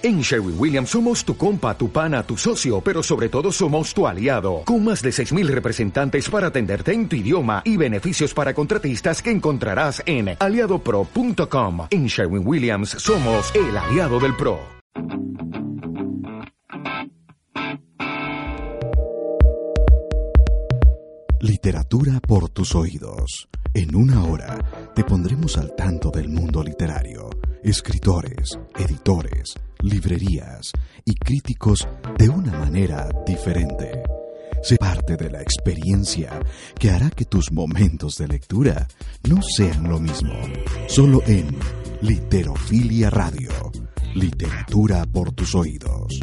En Sherwin Williams somos tu compa, tu pana, tu socio, pero sobre todo somos tu aliado, con más de 6.000 representantes para atenderte en tu idioma y beneficios para contratistas que encontrarás en aliadopro.com. En Sherwin Williams somos el aliado del PRO. Literatura por tus oídos. En una hora te pondremos al tanto del mundo literario, escritores, editores, librerías y críticos de una manera diferente. Sé parte de la experiencia que hará que tus momentos de lectura no sean lo mismo. Solo en Literofilia Radio. Literatura por tus oídos.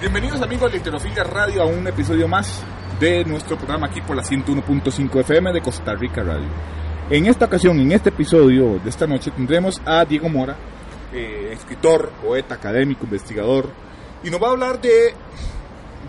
Bienvenidos amigos de Literofilia Radio a un episodio más de nuestro programa aquí por la 101.5 FM de Costa Rica Radio. En esta ocasión, en este episodio de esta noche, tendremos a Diego Mora, eh, escritor, poeta, académico, investigador, y nos va a hablar de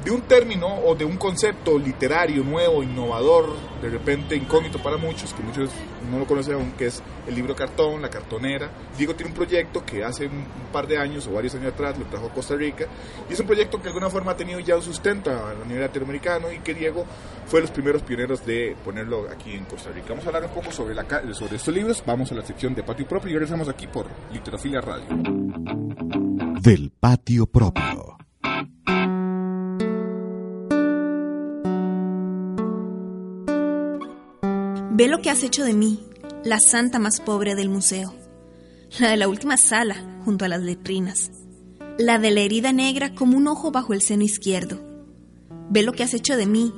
de un término o de un concepto literario nuevo, innovador, de repente incógnito para muchos, que muchos no lo conocen aún, que es el libro cartón, la cartonera. Diego tiene un proyecto que hace un par de años o varios años atrás lo trajo a Costa Rica y es un proyecto que de alguna forma ha tenido ya un sustento a nivel latinoamericano y que Diego fue los primeros pioneros de ponerlo aquí en Costa Rica. Vamos a hablar un poco sobre, la, sobre estos libros, vamos a la sección de patio propio y regresamos aquí por Literofilia Radio. Del patio propio. Ve lo que has hecho de mí, la santa más pobre del museo. La de la última sala, junto a las letrinas. La de la herida negra como un ojo bajo el seno izquierdo. Ve lo que has hecho de mí,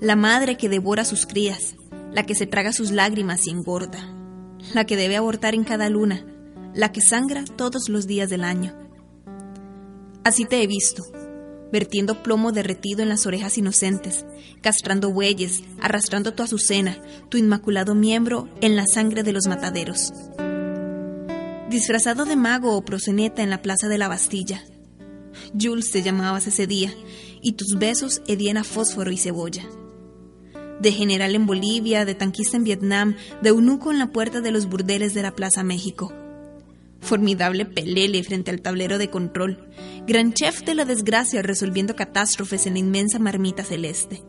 la madre que devora sus crías, la que se traga sus lágrimas y engorda, la que debe abortar en cada luna, la que sangra todos los días del año. Así te he visto, vertiendo plomo derretido en las orejas inocentes, castrando bueyes, arrastrando tu azucena, tu inmaculado miembro en la sangre de los mataderos. Disfrazado de mago o proseneta en la plaza de la Bastilla. Jules te llamabas ese día, y tus besos hedían a fósforo y cebolla. De general en Bolivia, de tanquista en Vietnam, de eunuco en la puerta de los burdeles de la Plaza México formidable pelele frente al tablero de control, gran chef de la desgracia resolviendo catástrofes en la inmensa marmita celeste.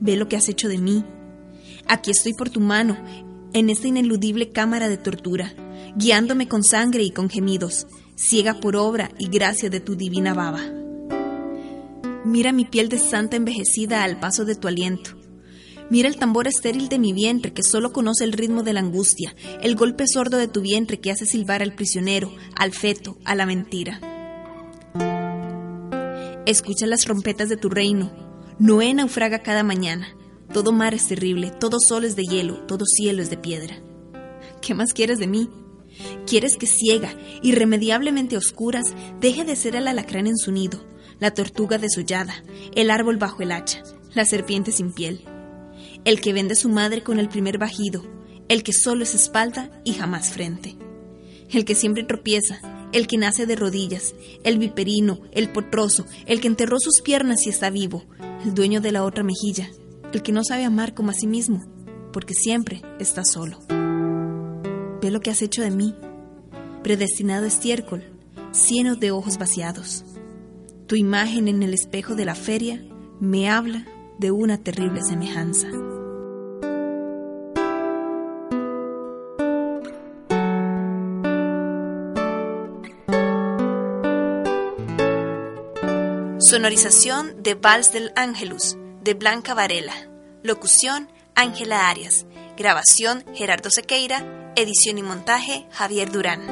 Ve lo que has hecho de mí. Aquí estoy por tu mano, en esta ineludible cámara de tortura, guiándome con sangre y con gemidos, ciega por obra y gracia de tu divina baba. Mira mi piel de santa envejecida al paso de tu aliento Mira el tambor estéril de mi vientre que solo conoce el ritmo de la angustia, el golpe sordo de tu vientre que hace silbar al prisionero, al feto, a la mentira. Escucha las trompetas de tu reino. Noé naufraga cada mañana. Todo mar es terrible, todo sol es de hielo, todo cielo es de piedra. ¿Qué más quieres de mí? ¿Quieres que ciega, irremediablemente oscuras, deje de ser el alacrán en su nido, la tortuga desollada, el árbol bajo el hacha, la serpiente sin piel? El que vende su madre con el primer bajido, el que solo es espalda y jamás frente, el que siempre tropieza, el que nace de rodillas, el viperino, el potroso, el que enterró sus piernas y está vivo, el dueño de la otra mejilla, el que no sabe amar como a sí mismo, porque siempre está solo. Ve lo que has hecho de mí, predestinado estiércol, lleno de ojos vaciados. Tu imagen en el espejo de la feria me habla de una terrible semejanza. Sonorización de Vals del Ángelus, de Blanca Varela. Locución, Ángela Arias. Grabación, Gerardo Sequeira. Edición y montaje, Javier Durán.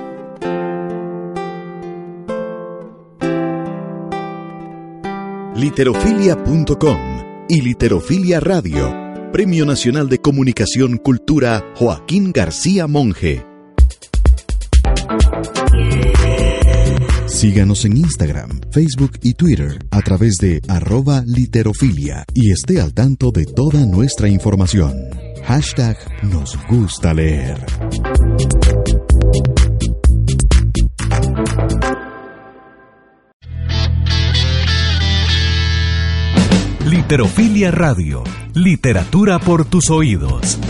Literofilia.com y Literofilia Radio. Premio Nacional de Comunicación Cultura Joaquín García Monge. Síganos en Instagram, Facebook y Twitter a través de arroba literofilia y esté al tanto de toda nuestra información. Hashtag nos gusta leer. Literofilia Radio, literatura por tus oídos.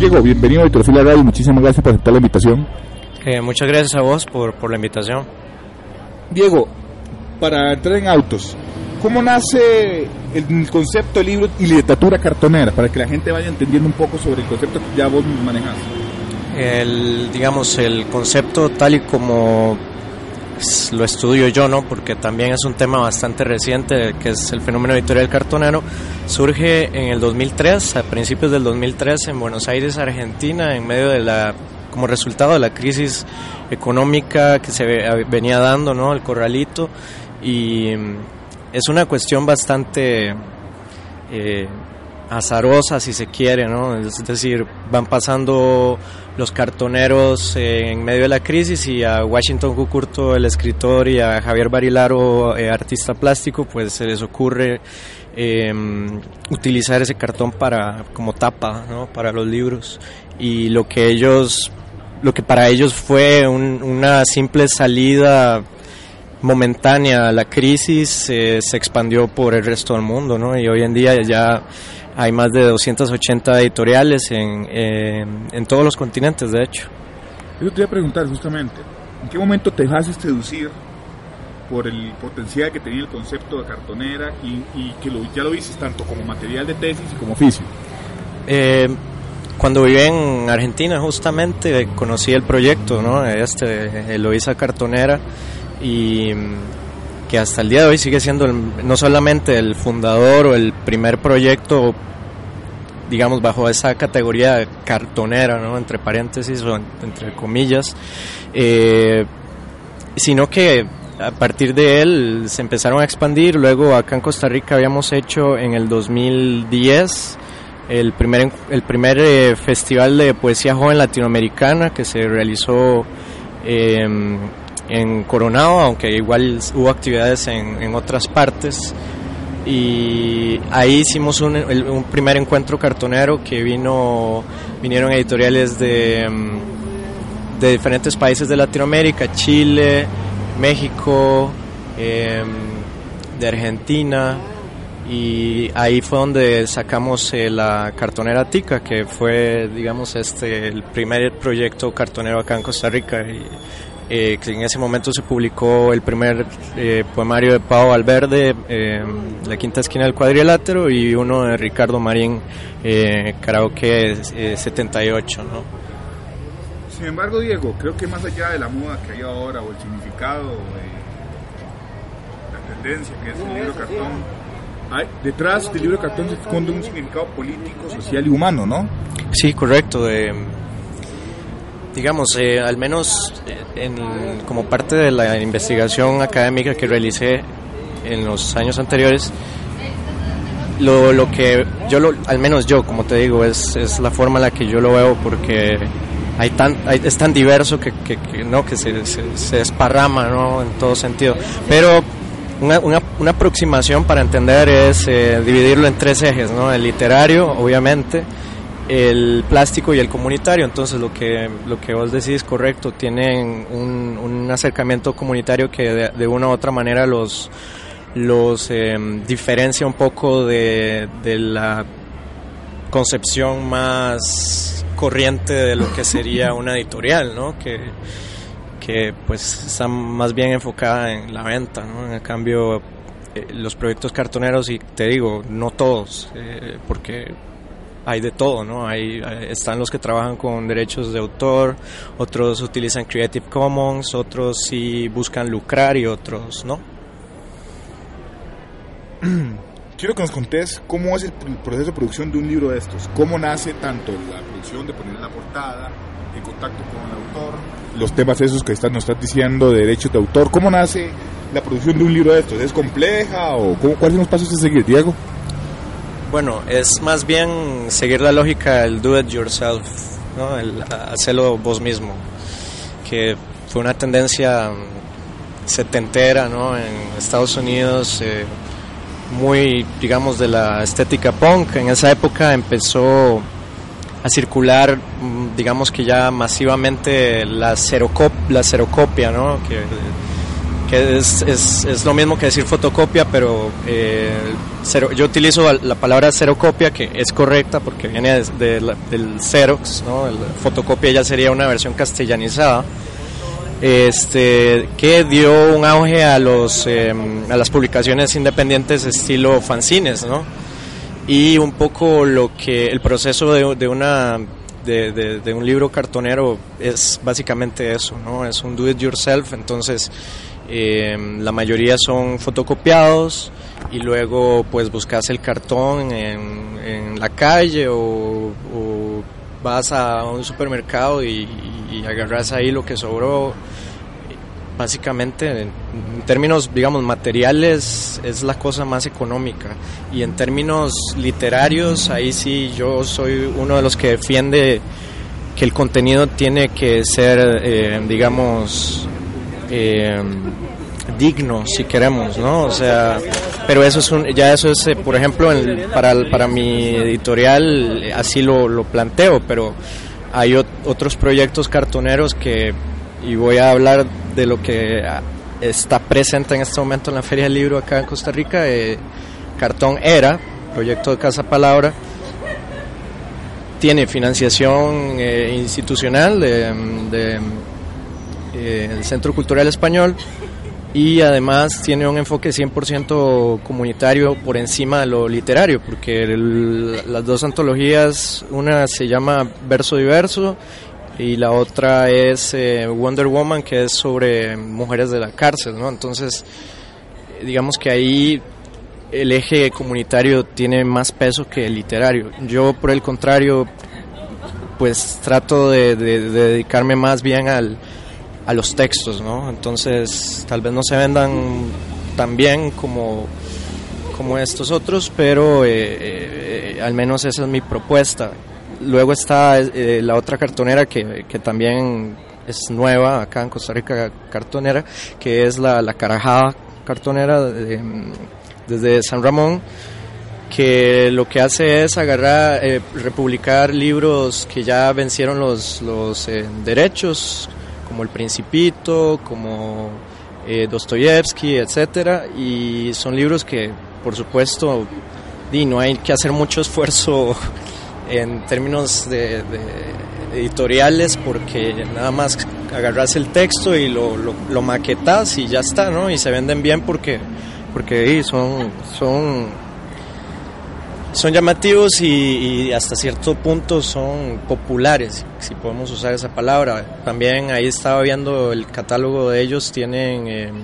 Diego, bienvenido a Vitrofila Radio, muchísimas gracias por aceptar la invitación. Eh, muchas gracias a vos por, por la invitación. Diego, para entrar en autos, ¿cómo nace el concepto de libro y literatura cartonera? Para que la gente vaya entendiendo un poco sobre el concepto que ya vos manejas. El, digamos, el concepto tal y como lo estudio yo, ¿no? Porque también es un tema bastante reciente, que es el fenómeno editorial cartonero. Surge en el 2003, a principios del 2003, en Buenos Aires, Argentina, en medio de la, como resultado de la crisis económica que se venía dando, ¿no? El corralito. Y mm, es una cuestión bastante eh, azarosa, si se quiere, ¿no? Es decir, van pasando los cartoneros en medio de la crisis y a Washington Cucurto, el escritor, y a Javier Barilaro, eh, artista plástico, pues se les ocurre em, utilizar ese cartón para como tapa, ¿no? Para los libros y lo que ellos, lo que para ellos fue una simple salida momentánea a la crisis eh, se expandió por el resto del mundo, ¿no? Y hoy en día ya hay más de 280 editoriales en, en, todos los continentes, de hecho. Yo te iba a preguntar justamente, ¿en qué momento te dejaste seducir por el potencial que tenía el concepto de cartonera y, que lo, ya lo viste tanto como material de tesis y como oficio? Eh, cuando viví en Argentina justamente conocí el proyecto, ¿no? Este, Eloisa Cartonera y que hasta el día de hoy sigue siendo no solamente el fundador o el primer proyecto, digamos, bajo esa categoría cartonera, ¿no? entre paréntesis o entre comillas, eh, sino que a partir de él se empezaron a expandir. Luego acá en Costa Rica habíamos hecho en el 2010 el primer, el primer eh, festival de poesía joven latinoamericana que se realizó eh, en Coronado, aunque igual hubo actividades en, otras partes. Y ahí hicimos un, primer encuentro cartonero que vino, vinieron editoriales de, mm, de diferentes países de Latinoamérica, Chile, México, em, de Argentina, y ahí fue donde sacamos eh, la cartonera Tica, que fue, digamos, este el primer proyecto cartonero acá en Costa Rica. Eh, que en ese momento se publicó el primer eh, poemario de Pau Valverde, eh, La quinta esquina del cuadrilátero, y uno de Ricardo Marín, eh, Karaoke 78. ¿no? Sin embargo, Diego, creo que más allá de la moda que hay ahora, o el significado, la tendencia que es el libro cartón, hay, detrás del libro cartón se esconde un significado político, social y humano, ¿no? Sí, correcto. De, digamos, eh, al menos eh, como parte de la investigación académica que realicé en los años anteriores, lo, lo que yo, lo, al menos yo, como te digo, es, es la forma en la que yo lo veo porque hay tan, es tan diverso que, que, no, que se, se, desparrama ¿no? en todo sentido. Pero una, una, una aproximación para entender es eh, dividirlo en tres ejes, ¿no? el literario, obviamente, el plástico y el comunitario. Entonces lo que, lo que vos decís es correcto, tienen un, un acercamiento comunitario que de, una u otra manera los, los em, diferencia un poco de, de la concepción más corriente de lo que sería una editorial, ¿no? Que, que pues está más bien enfocada en la venta, ¿no? En cambio, eh, los proyectos cartoneros, y te digo, no todos, eh, porque hay de todo, ¿no? Hay, están los que trabajan con derechos de autor, otros utilizan Creative Commons, otros sí buscan lucrar y otros no. Quiero que nos contés cómo es el proceso de producción de un libro de estos, cómo nace tanto la producción de poner la portada, en contacto con el autor, los temas esos que están, nos estás diciendo de derechos de autor, cómo nace la producción de un libro de estos, ¿es compleja o cuáles son los pasos a seguir, Diego? Bueno, es más bien seguir la lógica del do it yourself, ¿no? el hacerlo vos mismo, que fue una tendencia setentera ¿no? en Estados Unidos, eh, muy, digamos, de la estética punk. En esa época empezó a circular, mm, digamos que ya masivamente la, la serocopia, ¿no? que, que es, es, es, lo mismo que decir fotocopia, pero eh, cero, yo utilizo la palabra copia que es correcta porque viene de, del Xerox, ¿no? La fotocopia ya sería una versión castellanizada, este, que dio un auge a, los, em, a las publicaciones independientes estilo fanzines, ¿no? y un poco lo que el proceso de, de una de, de, un libro cartonero es básicamente eso, ¿no? Es un do it yourself, entonces eh, la mayoría son fotocopiados y luego pues buscas el cartón en, la calle o, vas a un supermercado y, y agarras ahí lo que sobró. Básicamente en términos, digamos, materiales es la cosa más económica. Y en términos literarios, ahí sí yo soy uno de los que defiende que el contenido tiene que ser, eh, digamos, eh, digno, si queremos, ¿no? O sea, pero eso es un, ya eso es, eh, por ejemplo, para, para mi editorial así lo, lo planteo, pero hay otros proyectos cartoneros que y voy a hablar de lo que está presente en este momento en la Feria del Libro acá en Costa Rica. Eh, Cartón Era, proyecto de Casa Palabra, tiene financiación institucional de, eh, Centro Cultural Español y además tiene un enfoque 100% comunitario por encima de lo literario, porque las dos antologías, una se llama Verso Diverso y la otra es eh, Wonder Woman, que es sobre mujeres de la cárcel, ¿no? Entonces, digamos que ahí el eje comunitario tiene más peso que el literario. Yo, por el contrario, pues trato de, dedicarme más bien al, a los textos, ¿no? Entonces, tal vez no se vendan tan bien como, como estos otros, pero eh, eh, al menos esa es mi propuesta luego está eh, la otra cartonera que, que, también es nueva acá en Costa Rica, cartonera, que es la, la Carajada cartonera desde San Ramón, que lo que hace es agarrar, eh, republicar libros que ya vencieron los, los derechos, como El Principito, como Dostoyevsky, etcétera, y son libros que, por supuesto, y no hay que hacer mucho esfuerzo en términos de, editoriales porque nada más agarras el texto y lo, lo, maquetas y ya está, ¿no? Y se venden bien porque, porque son, son, son llamativos y, hasta cierto punto son populares, si podemos usar esa palabra. También ahí estaba viendo el catálogo de ellos, tienen, em,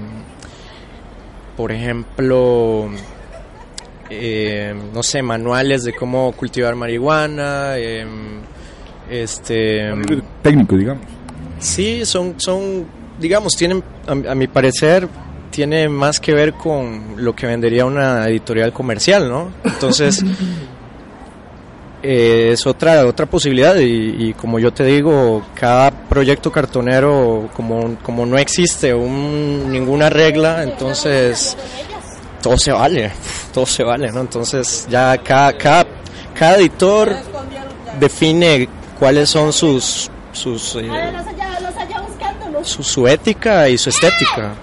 por ejemplo, eh, no sé, manuales de cómo cultivar marihuana, eh, este... Técnico, digamos. Sí, son, son digamos, tienen, a, mi parecer, tiene más que ver con lo que vendería una editorial comercial, ¿no? Entonces... Eh, es otra otra posibilidad y, como yo te digo cada proyecto cartonero como, como no existe un, ninguna regla entonces todo se vale, todo se vale, ¿no? Entonces ya cada, cada, cada editor define cuáles son sus, sus eh, su, su, ética y su estética.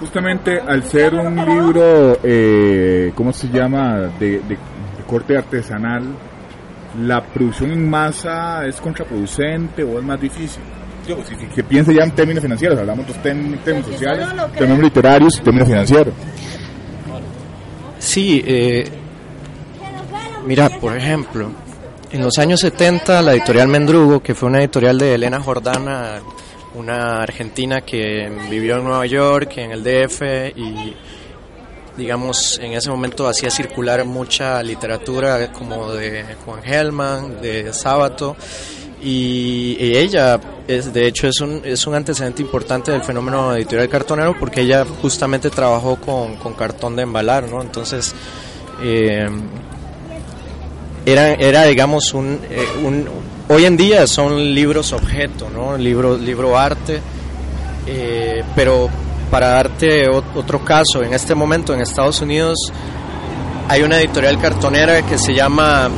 Justamente al ser un libro, eh, ¿cómo se llama?, de, de, corte artesanal, ¿la producción en masa es contraproducente o es más difícil? que piense ya en términos financieros, hablamos de términos sociales, términos literarios y términos financieros. Sí, eh, mira, por ejemplo, en los años 70 la editorial Mendrugo, que fue una editorial de Elena Jordana, una argentina que vivió en Nueva York, en el DF y digamos en ese momento hacía circular mucha literatura como de Juan Gelman, de Sábato y, ella es de hecho es un, es un antecedente importante del fenómeno editorial cartonero porque ella justamente trabajó con, con cartón de embalar no entonces eh, era, era digamos un, eh, un, hoy en día son libros objeto no libro libro arte eh, pero para darte otro caso en este momento en Estados Unidos hay una editorial cartonera que se llama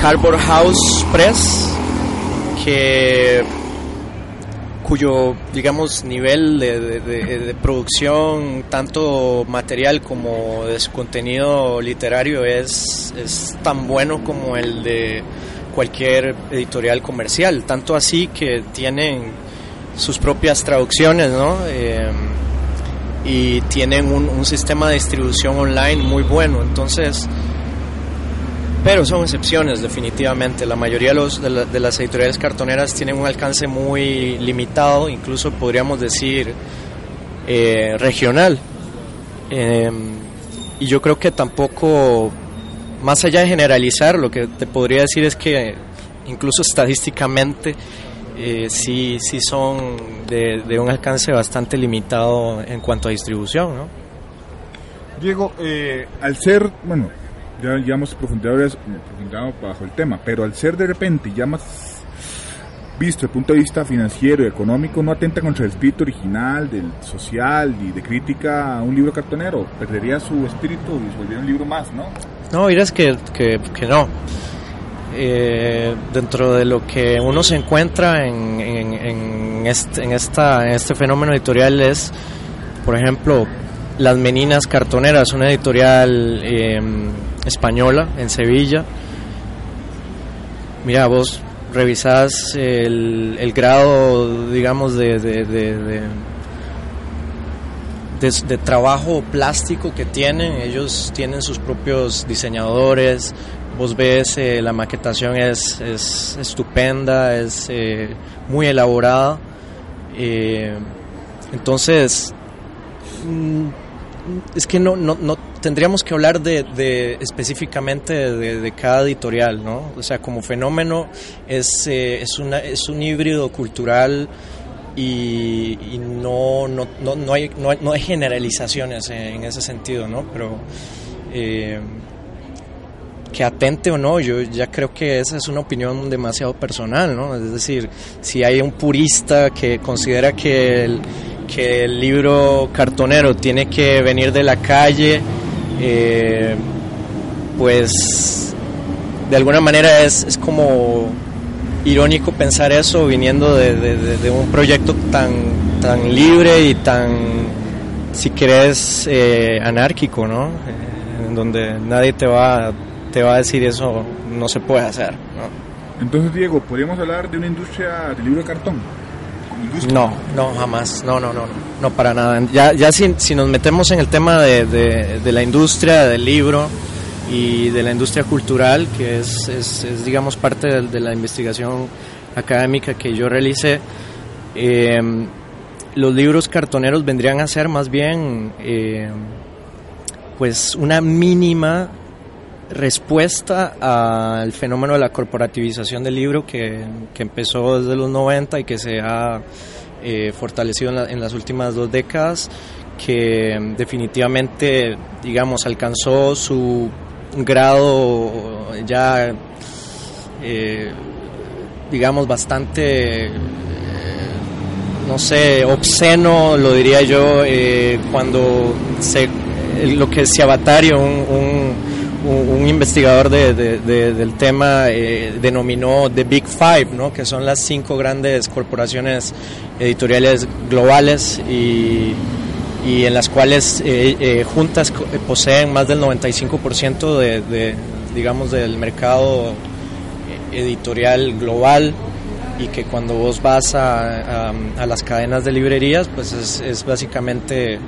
Cardboard House Press cuyo, digamos, nivel de, producción, tanto material como de su contenido literario, es, es tan bueno como el de cualquier editorial comercial. Tanto así que tienen sus propias traducciones, ¿no? Eh, y tienen un, sistema de distribución online muy bueno. Entonces, pero son excepciones definitivamente. La mayoría de, los, las editoriales cartoneras tienen un alcance muy limitado, incluso podríamos decir eh, regional. Em, y yo creo que tampoco, más allá de generalizar, lo que te podría decir es que incluso estadísticamente eh, sí, sí son de, de, un alcance bastante limitado en cuanto a distribución. ¿no? Diego, eh, al ser, bueno, ya, ya hemos profundizado, bajo el tema, pero al ser de repente ya más visto desde el punto de vista financiero y económico, no atenta contra el espíritu original, del social y de crítica a un libro cartonero. Perdería su espíritu y volvería un libro más, ¿no? No, dirás que, que, que no. Eh, dentro de lo que uno se encuentra en, en, este, en, esta, en este fenómeno editorial es, por ejemplo, Las Meninas Cartoneras, una editorial eh, española en Sevilla. Mira, vos revisás el, el grado, digamos, de, de, de, trabajo plástico que tienen. Ellos tienen sus propios diseñadores. Vos ves, eh, la maquetación es, es estupenda, es eh, muy elaborada. Eh, entonces, mm, es que no, no, no tendríamos que hablar de, específicamente de, cada editorial, ¿no? O sea, como fenómeno es, eh, es, una, es un híbrido cultural y, no, no, no, no, hay, no, hay, no hay generalizaciones en ese sentido, ¿no? Pero eh, que atente o no, yo ya creo que esa es una opinión demasiado personal, ¿no? Es decir, si hay un purista que considera que el, que el libro cartonero tiene que venir de la calle, eh, pues de alguna manera es, es, como irónico pensar eso viniendo de, un proyecto tan, tan libre y tan, si querés, eh, anárquico, ¿no? Eh, en donde nadie te va, te va a decir eso no se puede hacer, Entonces, Diego, ¿podríamos hablar de una industria del libro de cartón? No, no, jamás, no, no, no, no, para nada. Ya, ya si, si nos metemos en el tema de, de, la industria del libro y de la industria cultural, que es, es, digamos, parte de, la investigación académica que yo realicé, eh, los libros cartoneros vendrían a ser más bien, eh, pues, una mínima respuesta al fenómeno de la corporativización del libro que, empezó desde los 90 y que se ha eh, fortalecido en, las últimas dos décadas, que definitivamente, digamos, alcanzó su grado ya, eh, digamos, bastante, eh, no sé, obsceno, lo diría yo, cuando se, lo que se avatario un un, investigador de, del tema eh, denominó The Big Five, ¿no? que son las cinco grandes corporaciones editoriales globales y, y en las cuales eh, eh, juntas poseen más del 95% de, digamos, del mercado editorial global y que cuando vos vas a, a, las cadenas de librerías, pues es, es básicamente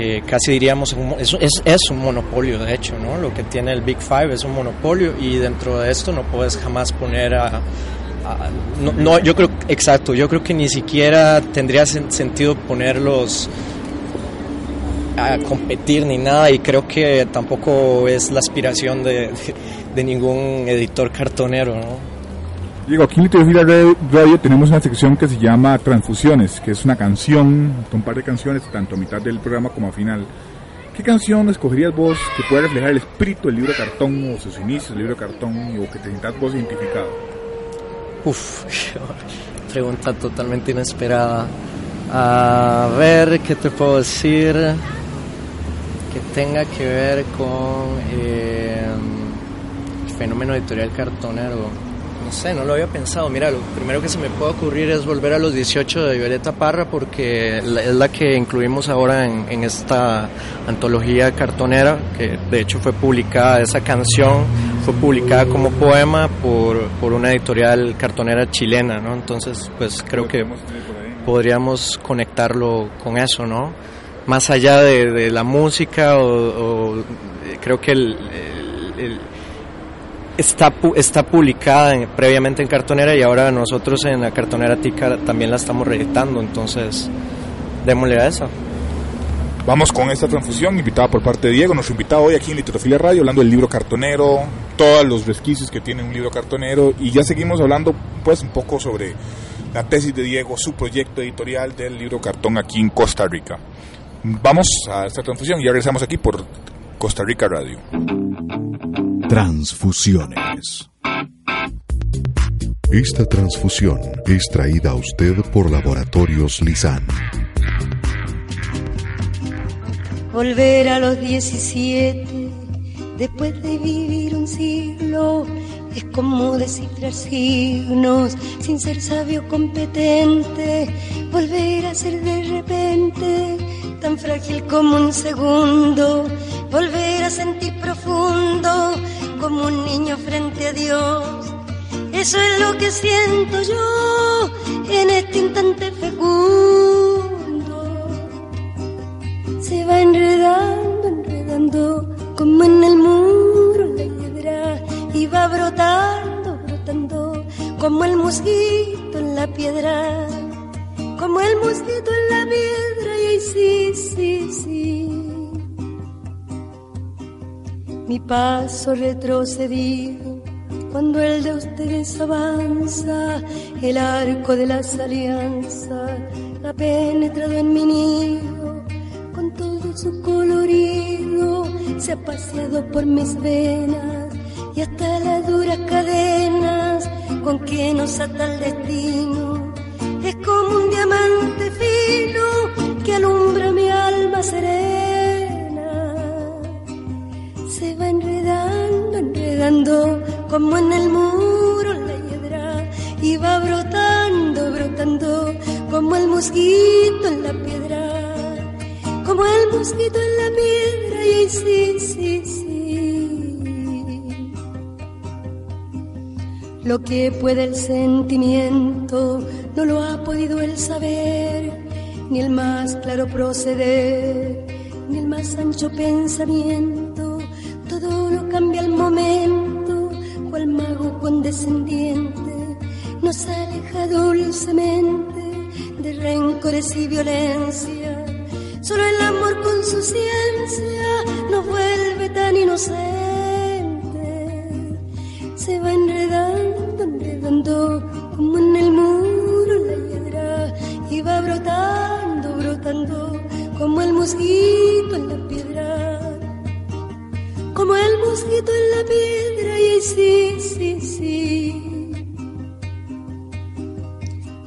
eh, casi diríamos, es, es, un monopolio de hecho, ¿no? Lo que tiene el Big Five es un monopolio y dentro de esto no puedes jamás poner a... no, yo creo, exacto, yo creo que ni siquiera tendría sentido ponerlos a competir ni nada y creo que tampoco es la aspiración de, de ningún editor cartonero, ¿no? Diego, aquí en Literatura Radio tenemos una sección que se llama Transfusiones, que es una canción, un par de canciones, tanto a mitad del programa como a final. ¿Qué canción escogerías vos que pueda reflejar el espíritu del libro de cartón o sus inicios del libro de cartón o que te sientas vos identificado? Uf, pregunta totalmente inesperada. A ver, ¿qué te puedo decir? Tenga que ver con eh, el fenómeno editorial cartonero no sé, no lo había pensado. Mira, lo primero que se me puede ocurrir es volver a los 18 de Violeta Parra porque es la que incluimos ahora en, esta antología cartonera, que de hecho fue publicada, esa canción fue publicada como poema por, por una editorial cartonera chilena, ¿no? Entonces, pues creo que podríamos conectarlo con eso, ¿no? Más allá de, la música o, creo que el está, está publicada previamente en cartonera y ahora nosotros en la cartonera Tica también la estamos reeditando, entonces démosle a eso. Vamos con esta transfusión invitada por parte de Diego, nuestro invitado hoy aquí en Literofilia Radio, hablando del libro cartonero, todos los resquicios que tiene un libro cartonero y ya seguimos hablando pues un poco sobre la tesis de Diego, su proyecto editorial del libro cartón aquí en Costa Rica. Vamos a esta transfusión y ya regresamos aquí por Costa Rica Radio. Transfusiones. Esta transfusión es traída a usted por Laboratorios Lisan. Volver a los 17, después de vivir un siglo, es como descifrar signos sin ser sabio competente. Volver a ser de repente tan frágil como un segundo. Volver a sentir profundo como un niño frente a Dios. Eso es lo que siento yo en este instante fecundo. Se va enredando, enredando, como en el muro la piedra, y va brotando, brotando, como el mosquito en la piedra, como el mosquito en la piedra, sí, sí, sí mi paso retrocedido. Cuando el de ustedes avanza, el arco de las alianzas ha penetrado en mi nido, con todo su colorido, se ha paseado por mis venas y hasta las duras cadenas con que nos ata el destino. Serena se va enredando, enredando, como en el muro la hiedra, y va brotando, brotando, como el mosquito en la piedra, como el mosquito en la piedra, y sí, sí, sí. Lo que puede el sentimiento no lo ha podido el saber, ni el más claro proceder, ni el más ancho pensamiento todo lo cambia al momento, cual mago condescendiente nos aleja dulcemente de rencores y violencia. Solo el amor con su ciencia nos vuelve tan inocente. Se va enredando, enredando como en el muro la hiedra y va brotando, brotando mosquito en la piedra como el mosquito en la piedra y sí, sí, sí.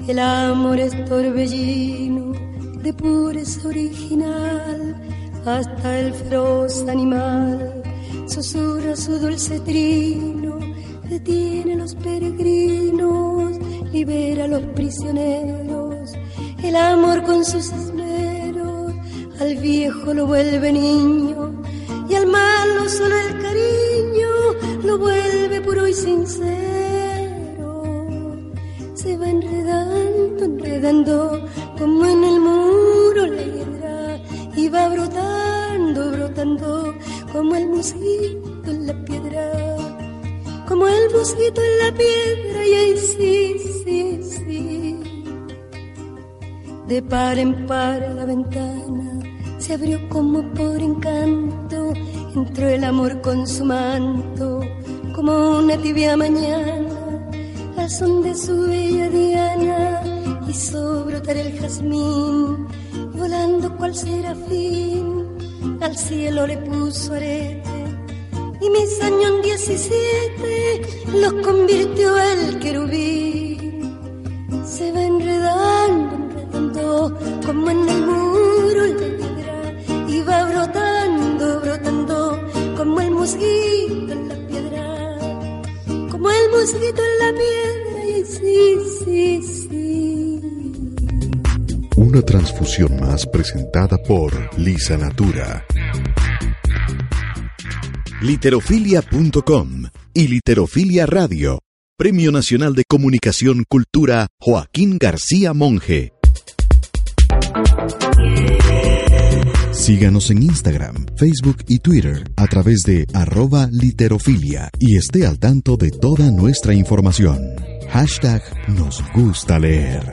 El amor es torbellino de pureza original, hasta el feroz animal susurra su dulce trino, detiene a los peregrinos, libera a los prisioneros, el amor con sus al viejo lo vuelve niño y al malo solo el cariño lo vuelve puro y sincero. Se va enredando, enredando como en el muro la hiedra y va brotando, brotando como el mosquito en la piedra, como el mosquito en la piedra y ahí sí, sí, sí. De par en par la ventana se abrió como por encanto, entró el amor con su manto, como una tibia mañana, al son de su bella diana, hizo brotar el jazmín, volando cual serafín, al cielo le puso arete, y mis años 17 los convirtió el querubín, se va enredando, enredando, como en el muro brotando, brotando, como el mosquito en la piedra, como el mosquito en la piedra y sí, sí, sí. Una transfusión más presentada por Lisa Natura. Literofilia.com y Literofilia Radio. Premio Nacional de Comunicación Cultura Joaquín García Monge. Síganos en Instagram, Facebook y Twitter a través de arroba literofilia y esté al tanto de toda nuestra información. Hashtag nos gusta leer.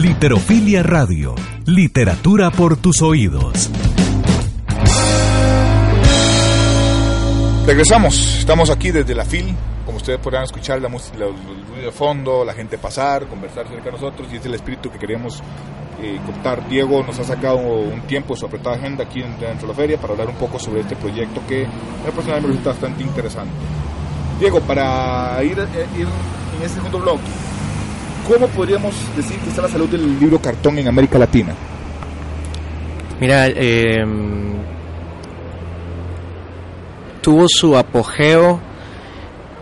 Literofilia Radio. Literatura por tus oídos. Regresamos, estamos aquí desde la FIL, ustedes podrán escuchar la música, de fondo, la gente pasar, conversar cerca de nosotros y es el espíritu que queremos eh, contar. Diego nos ha sacado un tiempo de su apretada agenda aquí dentro de la feria para hablar un poco sobre este proyecto que personalmente me resulta bastante interesante. Diego, para ir, eh, ir en este segundo blog, ¿cómo podríamos decir que está la salud del libro cartón en América Latina? Mira, eh, tuvo su apogeo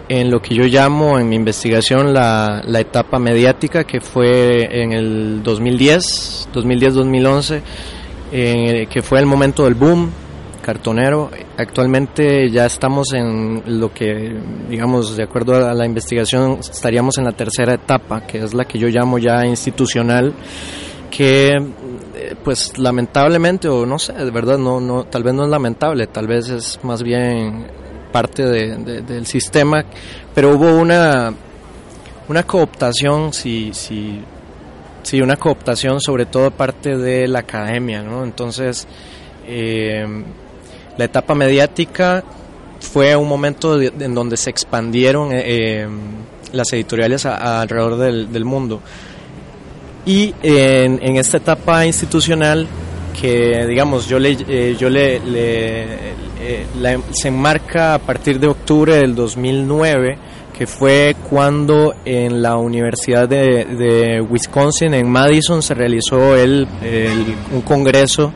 en lo que yo llamo en mi investigación la, etapa mediática, que fue en el 2010, 2010-2011, eh, que fue el momento del boom cartonero. Actualmente ya estamos en lo que, digamos, de acuerdo a la investigación, estaríamos en la tercera etapa, que es la que yo llamo ya institucional, que eh, pues lamentablemente o no sé, de verdad no no tal vez no es lamentable, tal vez es más bien parte de, de, del sistema, pero hubo una una cooptación si si sí una cooptación sobre todo parte de la academia, ¿no? Entonces eh, la etapa mediática fue un momento en donde se expandieron eh, las editoriales alrededor del, mundo. Y en, esta etapa institucional, que digamos yo le, eh, yo le eh, la, se enmarca a partir de octubre del 2009, que fue cuando en la Universidad de, Wisconsin, en Madison, se realizó el, un congreso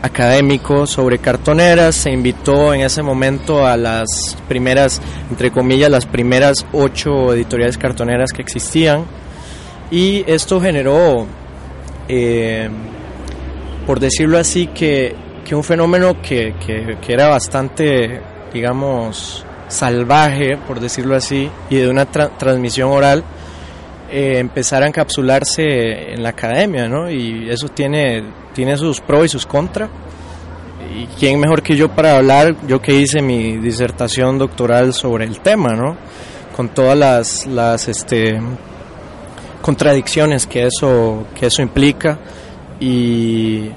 académico sobre cartoneras. Se invitó en ese momento a las primeras, entre comillas, las primeras ocho editoriales cartoneras que existían. Y esto generó, eh, por decirlo así, que, que un fenómeno que, que, que, era bastante, digamos, salvaje, por decirlo así, y de una tra transmisión oral, eh, a encapsularse en la academia, ¿no? Y eso tiene, tiene sus pros y sus contras. Y quién mejor que yo para hablar, yo que hice mi disertación doctoral sobre el tema, ¿no? Con todas las, las este, contradicciones que eso, que eso implica. Y,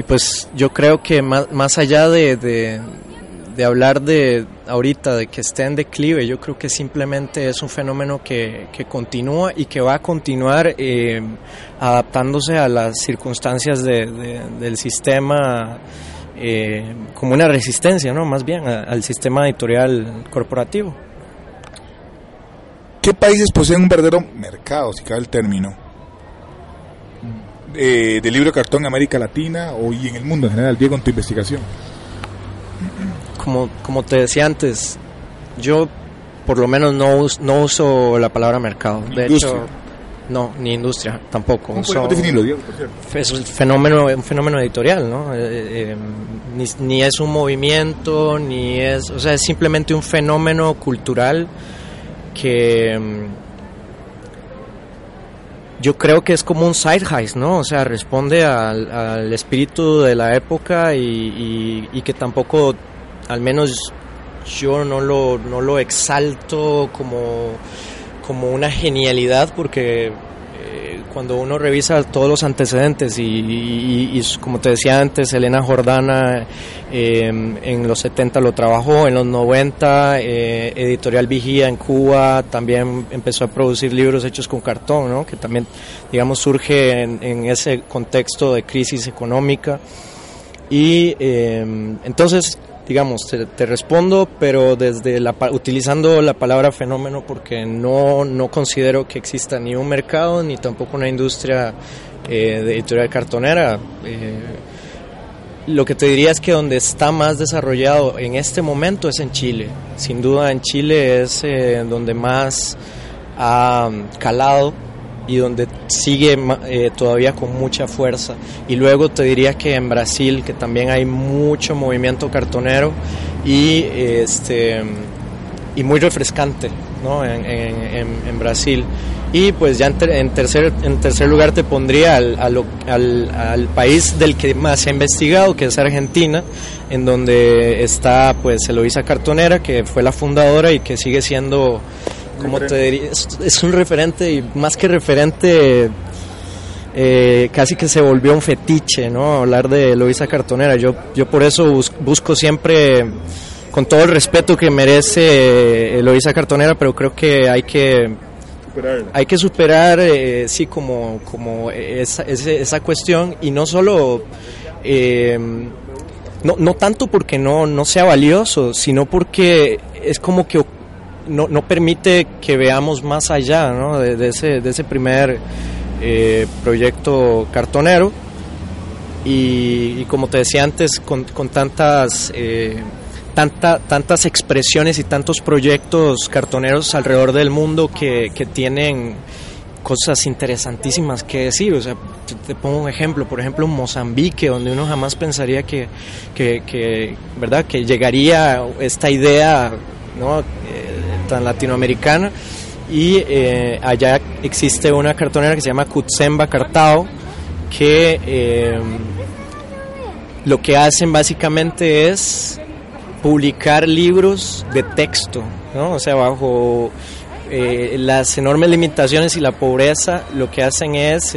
y pues yo creo que más, más allá de, de, hablar de ahorita de que esté en declive, yo creo que simplemente es un fenómeno que, que continúa y que va a continuar eh, adaptándose a las circunstancias de, de, del sistema eh, como una resistencia, ¿no? Más bien al sistema editorial corporativo. ¿Qué países poseen un verdadero mercado, si cabe el término, eh, de libro cartón en América Latina o y en el mundo en general, Diego, en tu investigación? como, como te decía antes, yo por lo menos no, no uso la palabra mercado. De industria. hecho, no, ni industria tampoco. ¿Cómo definirlo, Diego, por cierto? Es un fenómeno, un fenómeno editorial, ¿no? Eh, eh, ni, ni, es un movimiento, ni es. O sea, es simplemente un fenómeno cultural que. Yo creo que es como un side heist, ¿no? O sea, responde al, al espíritu de la época y, y, y que tampoco al menos yo no lo, no lo exalto como, como una genialidad porque cuando uno revisa todos los antecedentes y, como te decía antes, Elena Jordana eh, en los 70 lo trabajó, en los 90 eh, Editorial Vigía en Cuba también empezó a producir libros hechos con cartón, ¿no? que también digamos surge en, ese contexto de crisis económica y eh, entonces digamos, te, te, respondo, pero desde la, utilizando la palabra fenómeno porque no, no considero que exista ni un mercado ni tampoco una industria eh, de editorial cartonera. Eh, lo que te diría es que donde está más desarrollado en este momento es en Chile. Sin duda en Chile es eh, donde más ha calado y donde sigue eh, todavía con mucha fuerza. Y luego te diría que en Brasil, que también hay mucho movimiento cartonero y, este, y muy refrescante ¿no? en, en, en Brasil. Y pues ya en, tercer, en tercer lugar te pondría al, al, al, país del que más se ha investigado, que es Argentina, en donde está pues Eloisa Cartonera, que fue la fundadora y que sigue siendo, como te diría, es, un referente y más que referente... Eh, casi que se volvió un fetiche, ¿no? Hablar de Eloisa Cartonera. Yo, yo por eso busco siempre con todo el respeto que merece Eloisa Cartonera, pero creo que hay que hay que superar, eh, sí, como, como esa, esa, cuestión y no solo, eh, no, no tanto porque no, no sea valioso, sino porque es como que no, no permite que veamos más allá ¿no? de, ese, de ese primer eh, proyecto cartonero. Y, como te decía antes, con, con tantas tanta, tantas expresiones y tantos proyectos cartoneros alrededor del mundo que, que tienen cosas interesantísimas que decir. O sea, te, pongo un ejemplo, por ejemplo, Mozambique, donde uno jamás pensaría que, que, que ¿verdad? que llegaría esta idea ¿no? Eh, latinoamericana. Y eh, allá existe una cartonera que se llama Kutsemba Cartao, que eh, lo que hacen básicamente es publicar libros de texto, ¿no? O sea, bajo eh, las enormes limitaciones y la pobreza, lo que hacen es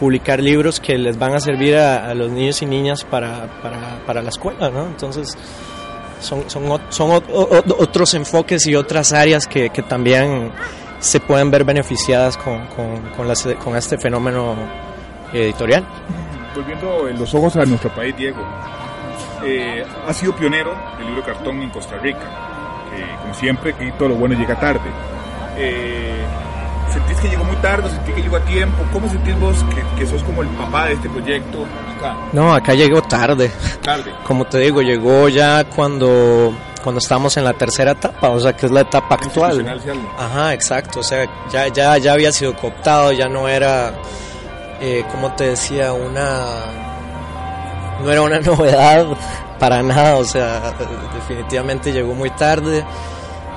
publicar libros que les van a servir a, los niños y niñas para, para, para, la escuela, ¿no? Entonces, son, son, son otros enfoques y otras áreas que, que también se pueden ver beneficiadas con, con, con, este fenómeno editorial. Volviendo los ojos a nuestro país, Diego, eh, ha sido pionero del libro cartón en Costa Rica, que como siempre, que todo lo bueno llega tarde. Eh, ¿Sentís que llegó muy tarde? ¿Sentís que llegó a tiempo? ¿Cómo sentís vos que, que, sos como el papá de este proyecto acá? No, acá llegó tarde. Tarde. Como te digo, llegó ya cuando cuando estamos en la tercera etapa, o sea, que es la etapa actual. Ajá, exacto, o sea, ya, ya, ya había sido cooptado, ya no era, eh, como te decía, una no era una novedad para nada, o sea, definitivamente llegó muy tarde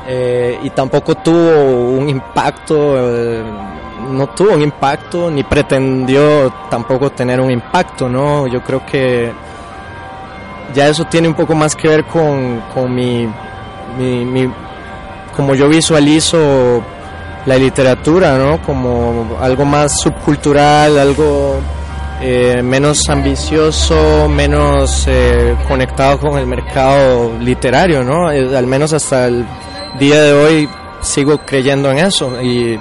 eh, y tampoco tuvo un impacto, eh, no tuvo un impacto ni pretendió tampoco tener un impacto, ¿no? Yo creo que ya eso tiene un poco más que ver con, con mi, mi, como yo visualizo la literatura, ¿no? Como algo más subcultural, algo eh, menos ambicioso, menos eh, conectado con el mercado literario, ¿no? Al menos hasta el día de hoy sigo creyendo en eso y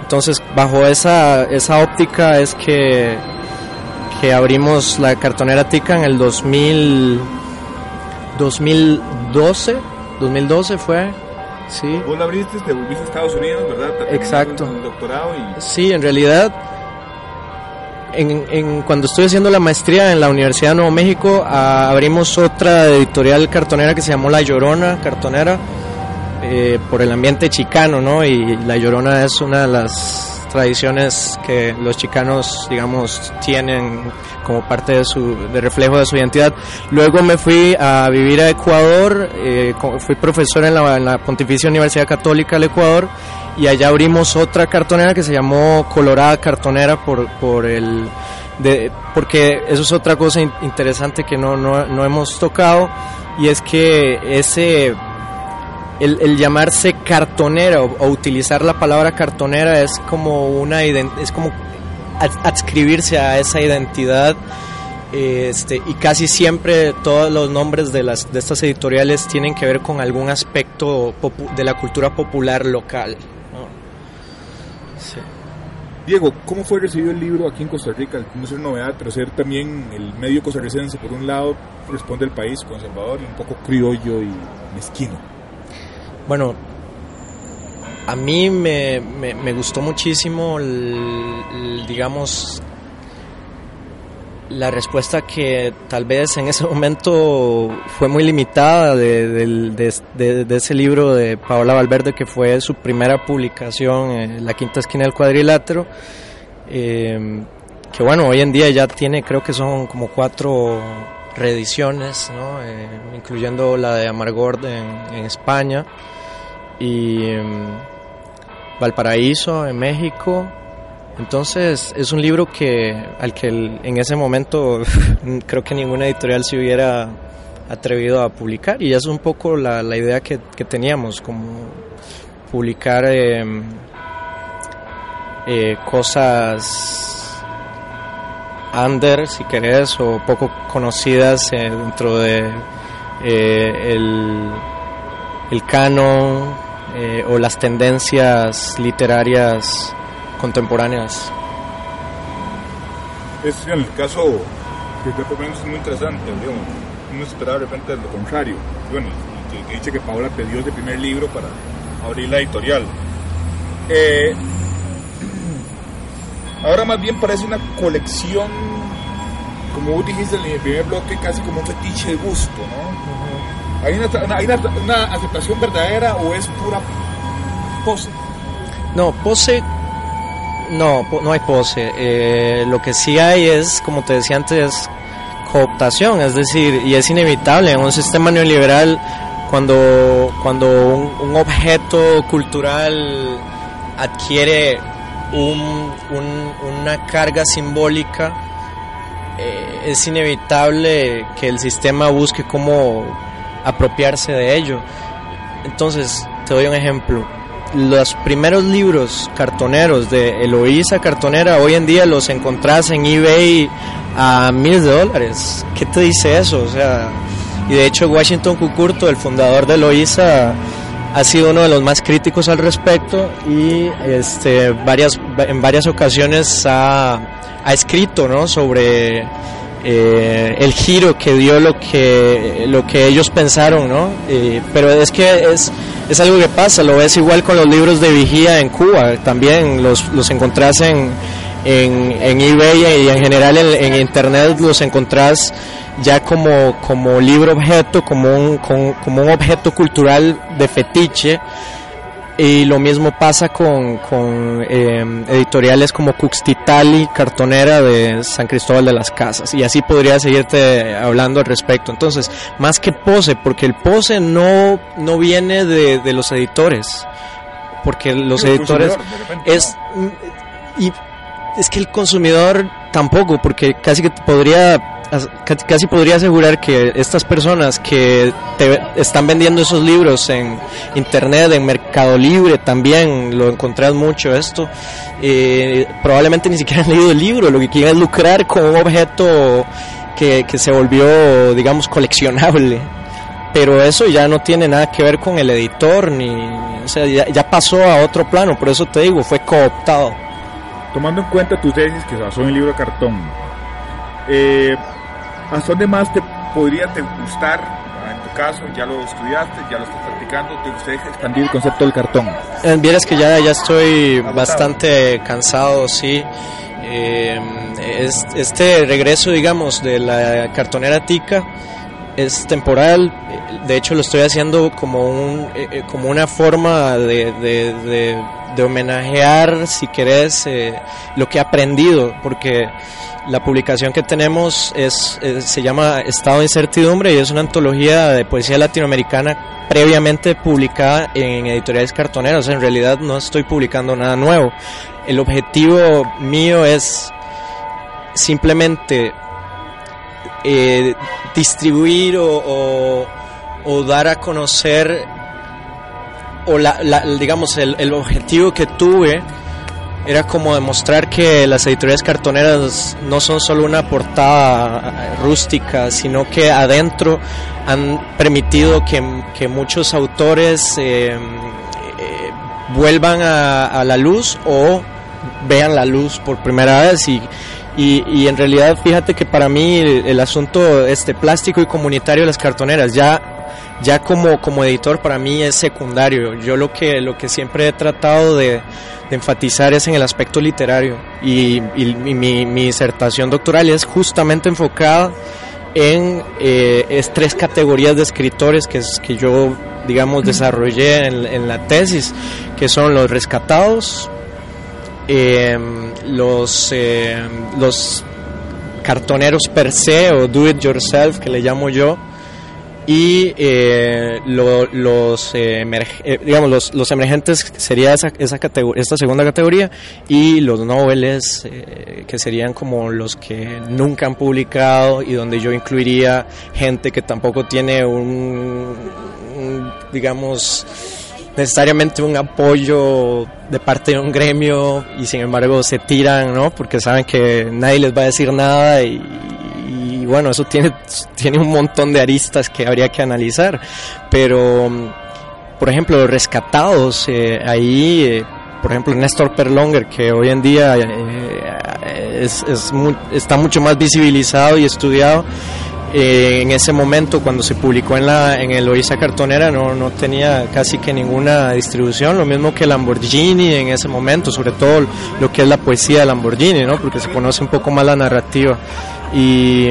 entonces bajo esa, esa óptica es que, que abrimos la cartonera Tica en el 2000, 2012, 2012 fue, sí. Vos la abriste, te volviste a Estados Unidos, ¿verdad? Exacto. doctorado y... Sí, en realidad en, cuando estoy haciendo la maestría en la Universidad de Nuevo México, abrimos otra editorial cartonera que se llamó La Llorona Cartonera, eh, por el ambiente chicano, ¿no? Y La Llorona es una de las tradiciones que los chicanos, digamos, tienen como parte de su de reflejo de su identidad. Luego me fui a vivir a Ecuador, eh, fui profesor en la, en la Pontificia Universidad Católica del Ecuador y allá abrimos otra cartonera que se llamó Colorada Cartonera por, por el de, porque eso es otra cosa interesante que no, no, no hemos tocado y es que ese el, llamarse cartonera o, utilizar la palabra cartonera es como una es como adscribirse a esa identidad este, y casi siempre todos los nombres de, las, de estas editoriales tienen que ver con algún aspecto de la cultura popular local. Diego, ¿cómo fue recibido el libro aquí en Costa Rica? No ser novedad, pero ser también el medio costarricense, por un lado, responde el país conservador y un poco criollo y mezquino. Bueno, a mí me, me, gustó muchísimo, digamos, la respuesta que tal vez en ese momento fue muy limitada de, de, ese libro de Paola Valverde, que fue su primera publicación, La Quinta Esquina del Cuadrilátero, eh, que bueno, hoy en día ya tiene, creo que son como cuatro reediciones. Eh, incluyendo la de Amargord en España y em, Valparaíso en México. Entonces es un libro que al que en ese momento creo que ninguna editorial se hubiera atrevido a publicar. Y es un poco la, idea que, teníamos, como publicar em, eh, cosas under, si querés, o poco conocidas eh, dentro de eh, el, el canon o las tendencias literarias contemporáneas. Es en el caso que por es muy interesante, digamos, uno esperaba de repente lo contrario, bueno, que, dice que Paola pidió ese primer libro para abrir la editorial. Eh, ahora más bien parece una colección, como vos dijiste en el primer bloque, casi como un fetiche de gusto, ¿no? ¿Hay, una, ¿Hay una, aceptación verdadera o es pura pose? No, pose no, no hay pose. Eh, lo que sí hay es, como te decía antes, cooptación, es decir, y es inevitable en un sistema neoliberal cuando, cuando un, objeto cultural adquiere un, una carga simbólica, eh, es inevitable que el sistema busque cómo apropiarse de ello. Entonces, te doy un ejemplo los primeros libros cartoneros de Eloísa Cartonera hoy en día los encontrás en eBay a miles de dólares. ¿Qué te dice eso? O sea, y de hecho Washington Cucurto, el fundador de Eloísa, ha sido uno de los más críticos al respecto y este, varias, en varias ocasiones ha, ha escrito ¿no? sobre eh, el giro que dio lo que, lo que ellos pensaron, ¿no? Eh, pero es que es es algo que pasa, lo ves igual con los libros de vigía en Cuba, también los, los encontrás en, en, en eBay y en general en, Internet los encontrás ya como, como libro objeto, como un, como un objeto cultural de fetiche y lo mismo pasa con, con em, editoriales como Cuxtitali, Cartonera de San Cristóbal de las Casas. Y así podría seguirte hablando al respecto. Entonces, más que pose, porque el pose no, no viene de, de los editores. Porque los editores es... Y es que el consumidor tampoco, porque casi que podría casi podría asegurar que estas personas que te están vendiendo esos libros en internet, en Mercado Libre también, lo encontrás mucho esto, eh, probablemente ni siquiera han leído el libro, lo que quieren es lucrar con un objeto que, que se volvió, digamos, coleccionable. Pero eso ya no tiene nada que ver con el editor, ni, o sea, ya, ya pasó a otro plano, por eso te digo, fue cooptado. Tomando en cuenta tus tesis que se basó en el libro de cartón, eh, ¿Hasta dónde más te podría te gustar? En tu caso, ya lo estudiaste, ya lo estás practicando, ¿te gustaría expandir el concepto del cartón? Eh, vieras que ya, ya estoy bastante cansado, sí. Eh, este regreso, digamos, de la cartonera tica es temporal. De hecho, lo estoy haciendo como, un, eh, como una forma de, de, homenajear, si querés, lo que he aprendido, porque la publicación que tenemos es, se llama Estado de Incertidumbre y es una antología de poesía latinoamericana previamente publicada en editoriales cartoneras. En realidad no estoy publicando nada nuevo. El objetivo mío es simplemente eh, distribuir o, dar a conocer o la, digamos el, objetivo que tuve era como demostrar que las editoriales cartoneras no son solo una portada rústica, sino que adentro han permitido que, muchos autores eh, eh, vuelvan a, la luz o vean la luz por primera vez y, y, en realidad fíjate que para mí el, asunto este plástico y comunitario de las cartoneras ya ya como, como editor para mí es secundario. Yo lo que, lo que siempre he tratado de, enfatizar es en el aspecto literario y, mi, disertación doctoral es justamente enfocada en eh, tres categorías de escritores que, que yo, digamos, desarrollé en, la tesis, que son los rescatados, em, los, em, los cartoneros per se o do it yourself, que le llamo yo, y eh, los, eh, eh, digamos, los, los, emergentes sería esa, esa esta segunda categoría y los noveles eh, que serían como los que nunca han publicado y donde yo incluiría gente que tampoco tiene un, digamos necesariamente un apoyo de parte de un gremio y sin embargo se tiran, ¿no? Porque saben que nadie les va a decir nada y, bueno, eso tiene, tiene un montón de aristas que habría que analizar, pero por ejemplo, los rescatados, eh, ahí, eh, por ejemplo, Néstor Perlonger, que hoy en día eh, es, está mucho más visibilizado y estudiado, en ese momento cuando se publicó en la en el Cartonera no, no tenía casi que ninguna distribución, lo mismo que Lamborghini en ese momento, sobre todo lo que es la poesía de Lamborghini, ¿no? porque se conoce un poco más la narrativa. Y,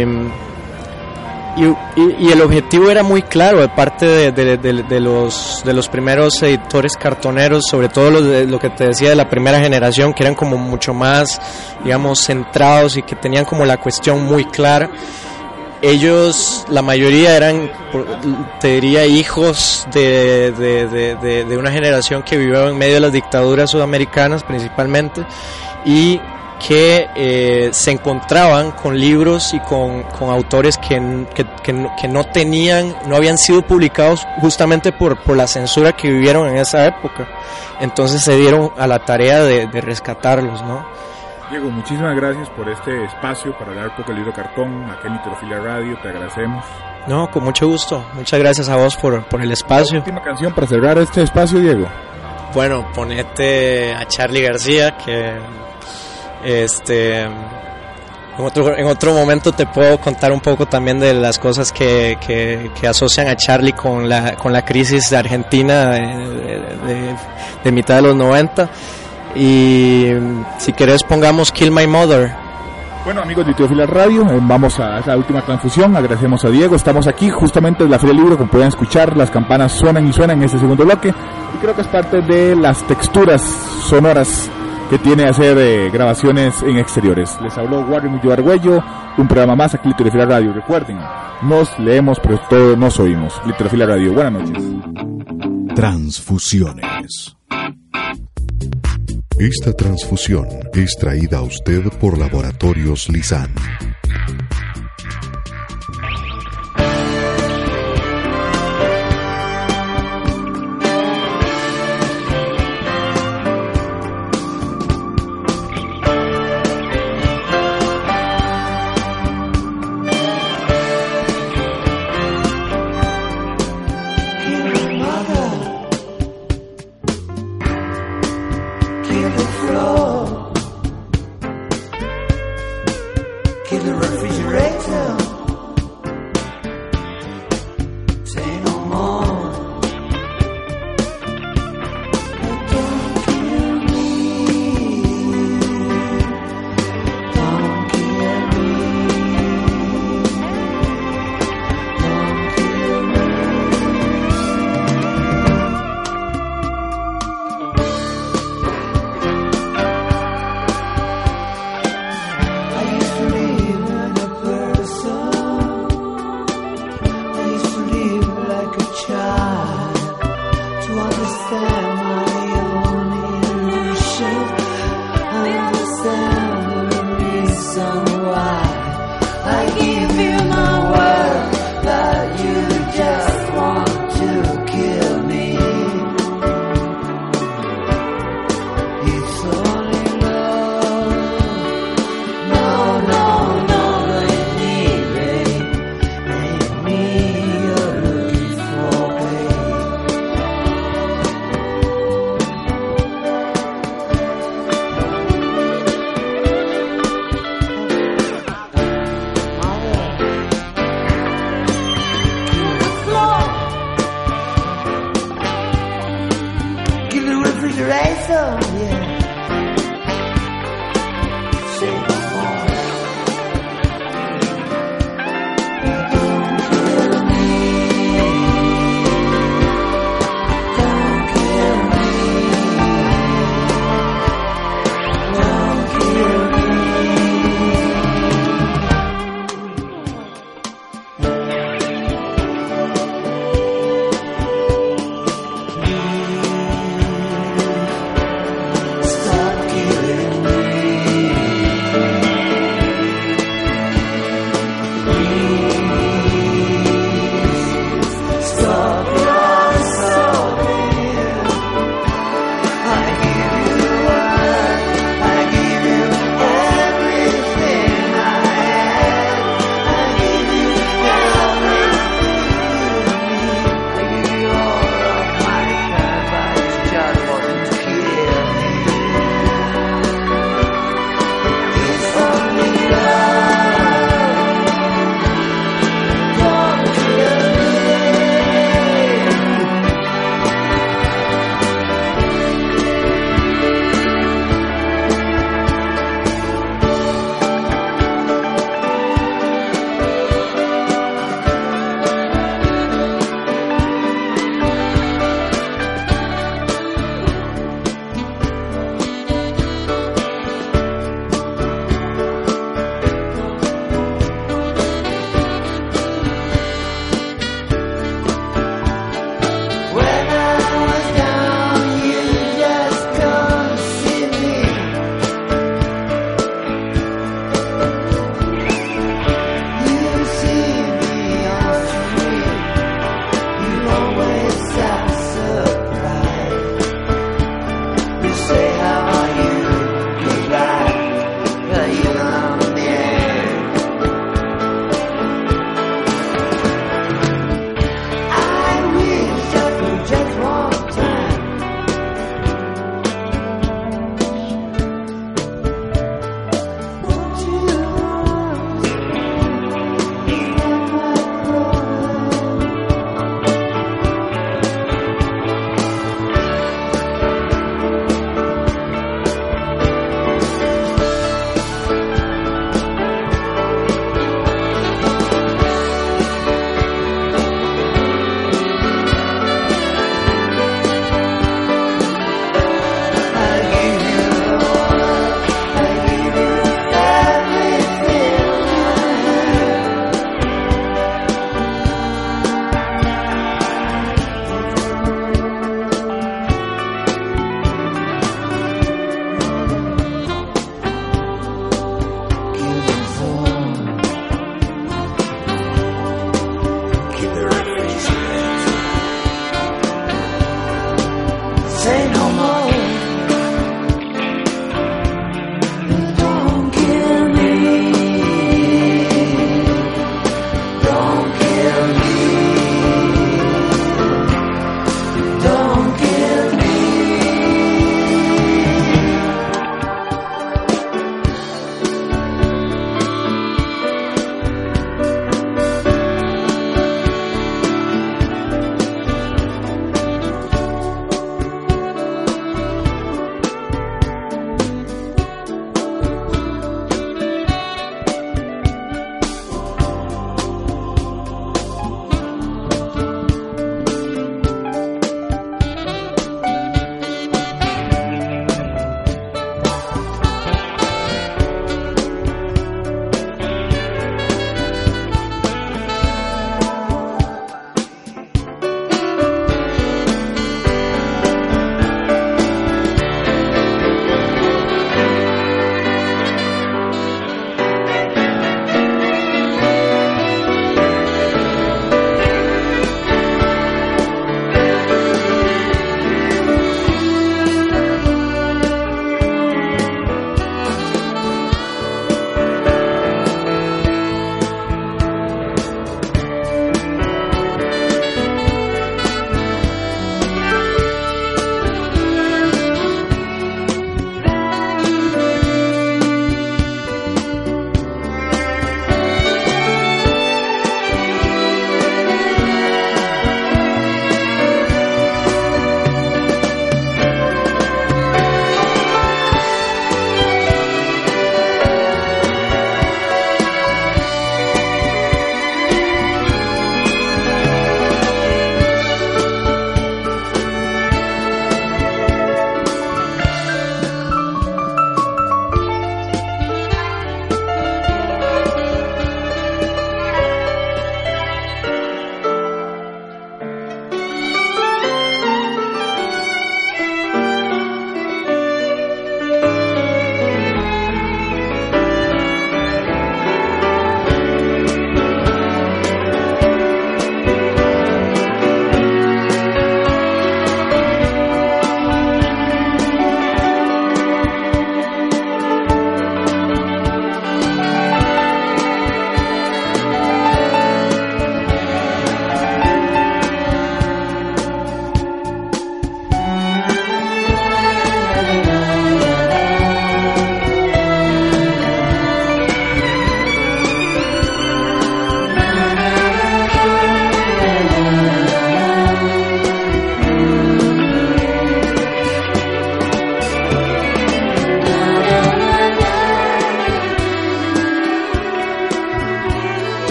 y, el objetivo era muy claro de parte de, los, de los primeros editores cartoneros, sobre todo lo, lo que te decía de la primera generación, que eran como mucho más, digamos, centrados y que tenían como la cuestión muy clara. Ellos, la mayoría eran, te diría, hijos de, de una generación que vivió en medio de las dictaduras sudamericanas principalmente y que eh, se encontraban con libros y con, con autores que, que, que, no tenían, no habían sido publicados justamente por, por la censura que vivieron en esa época. Entonces se dieron a la tarea de, de rescatarlos, ¿no? Diego, muchísimas gracias por este espacio para hablar poco del libro cartón, aquí en Nitrofilia Radio, te agradecemos. No, con mucho gusto. Muchas gracias a vos por, por el espacio. última canción para cerrar este espacio, Diego. Bueno, ponete a Charlie García, que este, en otro, en otro momento te puedo contar un poco también de las cosas que, que, asocian a Charlie con la, con la crisis de Argentina de, mitad de los 90. Y si querés pongamos Kill My Mother. Bueno amigos de Teofila Radio, eh, vamos a la última transfusión, agradecemos a Diego, estamos aquí justamente en la Feria Libro, como pueden escuchar, las campanas suenan y suenan en este segundo bloque, y creo que es parte de las texturas sonoras que tiene hacer eh, grabaciones en exteriores. Les habló Warren Muyo Argüello, un programa más aquí Litrofila Radio. Recuerden, nos leemos pero todos nos oímos. Litrofila Radio, buenas noches. Transfusiones. Esta transfusión es traída a usted por Laboratorios Lisan.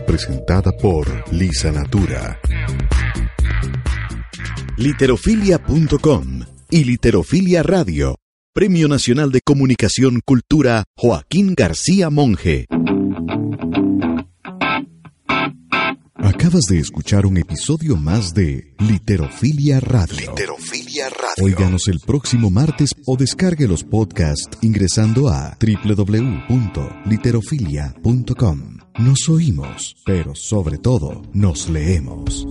Presentada por Lisa Natura. Literofilia.com y Literofilia Radio. Premio Nacional de Comunicación Cultura Joaquín García Monge. Acabas de escuchar un episodio más de Literofilia Radio. Literofilia Radio. Óiganos el próximo martes o descargue los podcasts ingresando a www.literofilia.com. Nos oímos, pero sobre todo nos leemos.